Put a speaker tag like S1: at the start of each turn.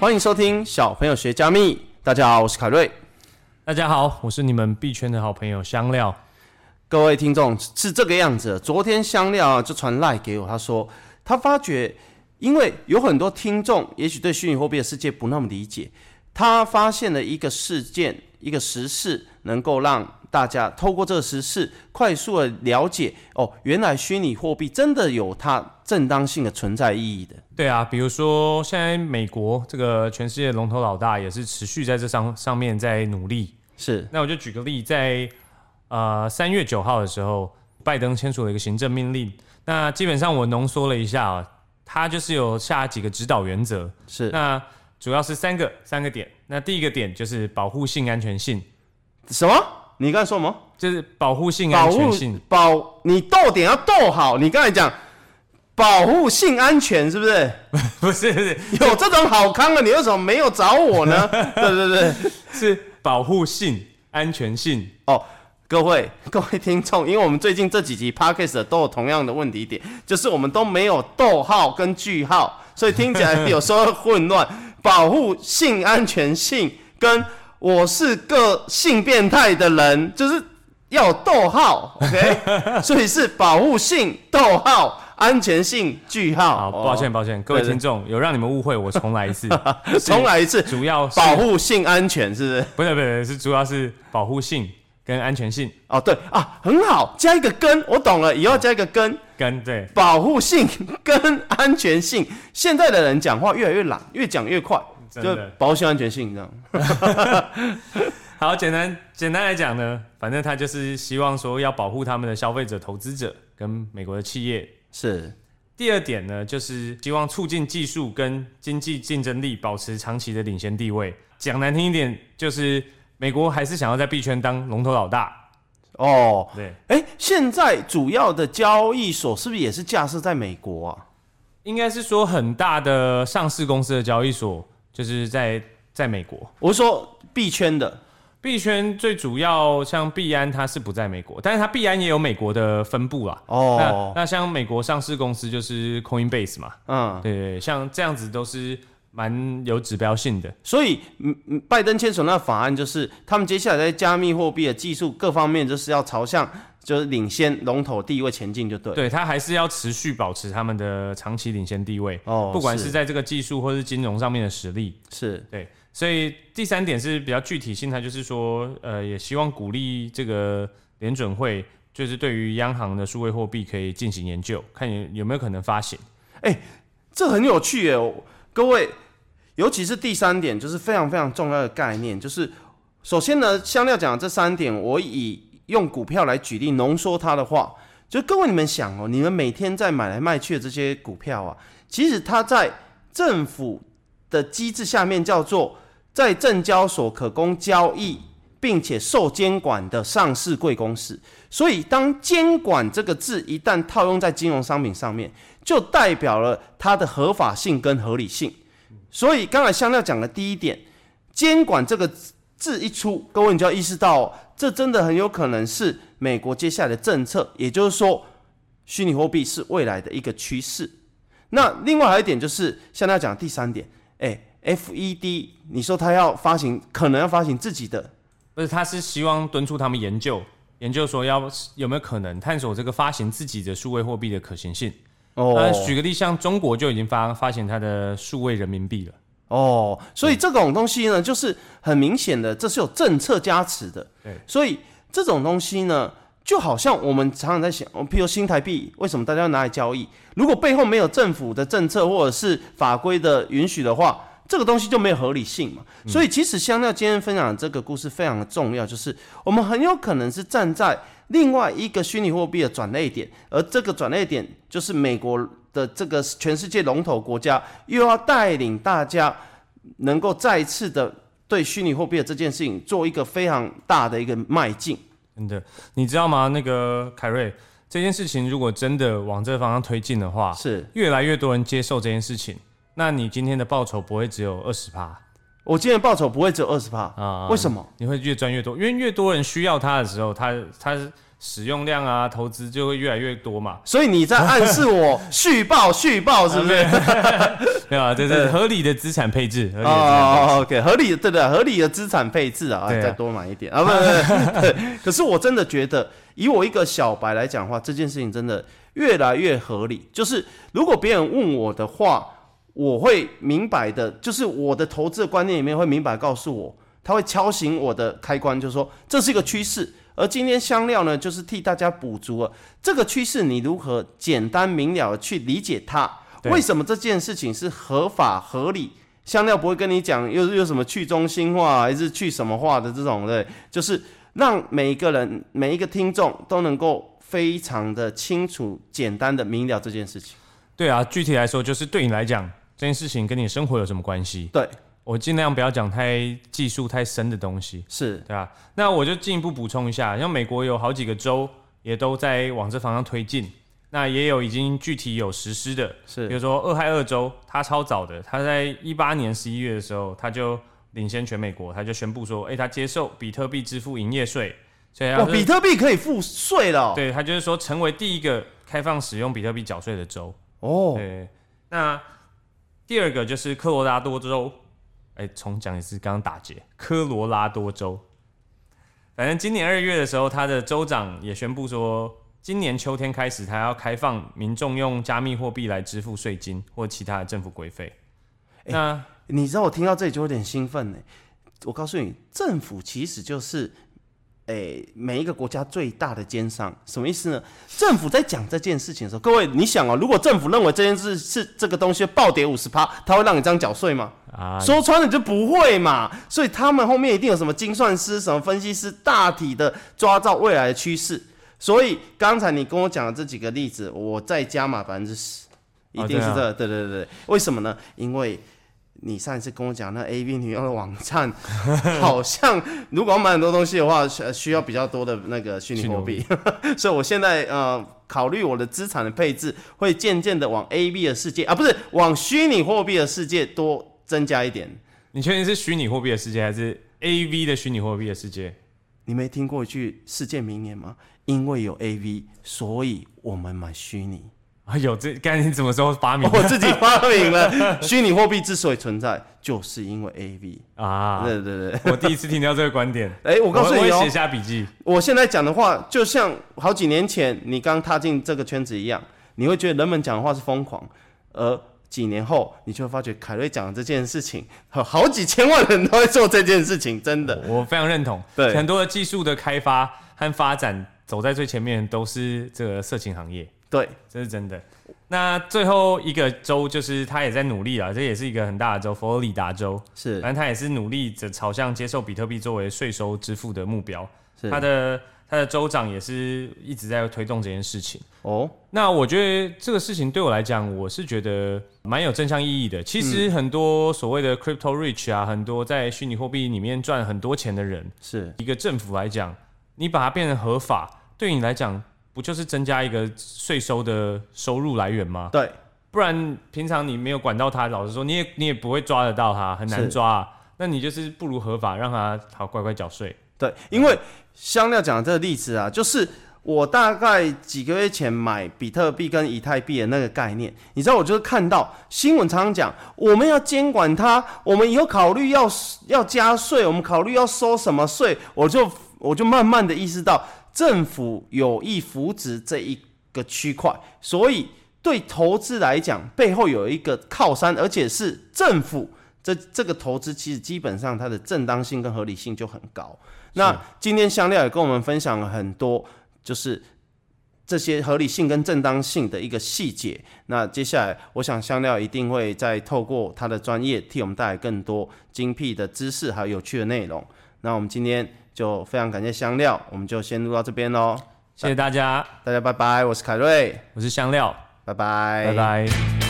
S1: 欢迎收听小朋友学加密。大家好，我是凯瑞。
S2: 大家好，我是你们币圈的好朋友香料。
S1: 各位听众是这个样子。昨天香料啊就传赖给我，他说他发觉，因为有很多听众也许对虚拟货币的世界不那么理解，他发现了一个事件，一个时事，能够让大家透过这个时事快速的了解哦，原来虚拟货币真的有它正当性的存在意义的。
S2: 对啊，比如说现在美国这个全世界龙头老大也是持续在这上上面在努力。
S1: 是，
S2: 那我就举个例，在。呃，三月九号的时候，拜登签署了一个行政命令。那基本上我浓缩了一下啊，它就是有下几个指导原则。
S1: 是，
S2: 那主要是三个三个点。那第一个点就是保护性安全性。
S1: 什么？你刚才说什么？
S2: 就是保护性安全性。
S1: 保，你逗点要逗好。你刚才讲保护性安全是不是？
S2: 不是，不是，
S1: 有这种好康的，你为什么没有找我呢？对对对，
S2: 是保护性安全性
S1: 哦。各位各位听众，因为我们最近这几集 Podcast 都有同样的问题点，就是我们都没有逗号跟句号，所以听起来有时候混乱。保护性安全性跟我是个性变态的人，就是要有逗号，OK？所以是保护性逗号安全性句号。
S2: 好，抱歉抱歉，各位听众有让你们误会，我重来一次，
S1: 重来一次，
S2: 主要
S1: 保护性安全是不是？
S2: 不是不是，是主要是保护性。跟安全性
S1: 哦，对啊，很好，加一个跟，我懂了，以后加一个跟
S2: 跟对，
S1: 保护性跟安全性。现在的人讲话越来越懒，越讲越快，就保险安全性这样。
S2: 好，简单简单来讲呢，反正他就是希望说要保护他们的消费者、投资者跟美国的企业。
S1: 是。
S2: 第二点呢，就是希望促进技术跟经济竞争力，保持长期的领先地位。讲难听一点，就是。美国还是想要在币圈当龙头老大
S1: 哦。
S2: 对，
S1: 哎、欸，现在主要的交易所是不是也是架设在美国啊？
S2: 应该是说很大的上市公司的交易所就是在在美国。
S1: 我是说币圈的，
S2: 币圈最主要像币安，它是不在美国，但是它币安也有美国的分部啦。哦，那那像美国上市公司就是 Coinbase 嘛。嗯，对，对，对，像这样子都是。蛮有指标性的，
S1: 所以，嗯嗯，拜登签署那法案，就是他们接下来在加密货币的技术各方面，就是要朝向就是领先龙头地位前进，就对。
S2: 对，他还是要持续保持他们的长期领先地位哦，不管是在这个技术或是金融上面的实力，
S1: 是
S2: 对。所以第三点是比较具体性，它就是说，呃，也希望鼓励这个联准会，就是对于央行的数位货币可以进行研究，看有有没有可能发行。
S1: 哎、欸，这很有趣耶。各位，尤其是第三点，就是非常非常重要的概念，就是首先呢，香料讲的这三点，我以用股票来举例浓缩它的话，就各位你们想哦，你们每天在买来卖去的这些股票啊，其实它在政府的机制下面叫做在证交所可供交易，并且受监管的上市贵公司，所以当监管这个字一旦套用在金融商品上面，就代表了它的合法性跟合理性，所以刚才香料讲的第一点，监管这个字一出，各位你就要意识到，这真的很有可能是美国接下来的政策，也就是说，虚拟货币是未来的一个趋势。那另外还有一点就是，香料讲的第三点，哎，FED，你说他要发行，可能要发行自己的，
S2: 不是，他是希望敦促他们研究，研究说要有没有可能探索这个发行自己的数位货币的可行性。哦，那举个例，像中国就已经发发行它的数位人民币了。哦，
S1: 所以这种东西呢，就是很明显的，这是有政策加持的。
S2: 对，
S1: 所以这种东西呢，就好像我们常常在想，譬如新台币，为什么大家要拿来交易？如果背后没有政府的政策或者是法规的允许的话，这个东西就没有合理性嘛。所以其实香料今天分享的这个故事非常的重要，就是我们很有可能是站在。另外一个虚拟货币的转捩点，而这个转捩点就是美国的这个全世界龙头国家又要带领大家能够再次的对虚拟货币的这件事情做一个非常大的一个迈进。
S2: 真的，你知道吗？那个凯瑞，这件事情如果真的往这个方向推进的话，
S1: 是
S2: 越来越多人接受这件事情，那你今天的报酬不会只有二十趴。
S1: 我今天报酬不会只有二十趴啊？为什么？
S2: 你会越赚越多，因为越多人需要它的时候，它它使用量啊，投资就会越来越多嘛。
S1: 所以你在暗示我续报续报是不是？
S2: 没有啊，这是合理的资产配置。
S1: 哦，OK，合理的对对，合理的资产配置啊，再多买一点啊，不不不。可是我真的觉得，以我一个小白来讲的话，这件事情真的越来越合理。就是如果别人问我的话，我会明白的，就是我的投资的观念里面会明白告诉我。它会敲醒我的开关，就是说这是一个趋势，而今天香料呢，就是替大家补足了这个趋势。你如何简单明了的去理解它？为什么这件事情是合法合理？香料不会跟你讲又又什么去中心化还是去什么化的这种，对，就是让每一个人每一个听众都能够非常的清楚、简单的明了这件事情。
S2: 对啊，具体来说，就是对你来讲，这件事情跟你生活有什么关系？
S1: 对。
S2: 我尽量不要讲太技术太深的东西，
S1: 是
S2: 对吧？那我就进一步补充一下，像美国有好几个州也都在往这方向推进，那也有已经具体有实施的，是比如说俄亥俄州，它超早的，它在一八年十一月的时候，它就领先全美国，它就宣布说，哎、欸，它接受比特币支付营业税，所以哇，
S1: 比特币可以付税了，
S2: 对，它就是说成为第一个开放使用比特币缴税的州
S1: 哦。
S2: 对，那第二个就是科罗拉多州。哎，重讲一次，刚刚打结。科罗拉多州，反正今年二月的时候，他的州长也宣布说，今年秋天开始，他要开放民众用加密货币来支付税金或其他的政府规费。那
S1: 你知道我听到这里就有点兴奋呢。我告诉你，政府其实就是。诶、欸，每一个国家最大的奸商，什么意思呢？政府在讲这件事情的时候，各位你想哦，如果政府认为这件事是这个东西暴跌五十趴，他会让你这样缴税吗？啊，说穿了就不会嘛。所以他们后面一定有什么精算师、什么分析师，大体的抓到未来的趋势。所以刚才你跟我讲的这几个例子，我再加码百分之十，一定是这对对对对。为什么呢？因为。你上一次跟我讲那 AV 女优的网站，好像如果要买很多东西的话，需需要比较多的那个虚拟货币，所以我现在呃考虑我的资产的配置，会渐渐的往 AV 的世界啊，不是往虚拟货币的世界多增加一点。
S2: 你确定是虚拟货币的世界，还是 AV 的虚拟货币的世界？
S1: 你没听过一句世界名言吗？因为有 AV，所以我们买虚拟。
S2: 啊，有这该你什么时候发明？
S1: 我自己发明了。虚拟货币之所以存在，就是因为 AV 啊。对对对，
S2: 我第一次听到这个观点。
S1: 哎、欸，我告诉你哦、喔，
S2: 我写下笔记。
S1: 我现在讲的话，就像好几年前你刚踏进这个圈子一样，你会觉得人们讲的话是疯狂，而几年后，你就会发觉凯瑞讲的这件事情，好几千万人都会做这件事情，真的。
S2: 我非常认同。对，很多的技术的开发和发展，走在最前面都是这个色情行业。
S1: 对，
S2: 这是真的。那最后一个州就是他也在努力啊，这也是一个很大的州，佛罗里达州是，反正他也是努力着朝向接受比特币作为税收支付的目标。是，他的他的州长也是一直在推动这件事情。哦，那我觉得这个事情对我来讲，我是觉得蛮有正向意义的。其实很多所谓的 crypto rich 啊，很多在虚拟货币里面赚很多钱的人，是一个政府来讲，你把它变成合法，对你来讲。不就是增加一个税收的收入来源吗？
S1: 对，
S2: 不然平常你没有管到他，老实说，你也你也不会抓得到他，很难抓啊。那你就是不如合法，让他好乖乖缴税。
S1: 对，因为香料讲的这个例子啊，就是我大概几个月前买比特币跟以太币的那个概念，你知道，我就是看到新闻常常讲，我们要监管它，我们以后考虑要要加税，我们考虑要收什么税，我就我就慢慢的意识到。政府有意扶植这一个区块，所以对投资来讲，背后有一个靠山，而且是政府。这这个投资其实基本上它的正当性跟合理性就很高。那今天香料也跟我们分享了很多，就是这些合理性跟正当性的一个细节。那接下来，我想香料一定会再透过他的专业，替我们带来更多精辟的知识还有有趣的内容。那我们今天。就非常感谢香料，我们就先录到这边喽。
S2: 谢谢大家，
S1: 大家拜拜，我是凯瑞，
S2: 我是香料，
S1: 拜拜，
S2: 拜拜。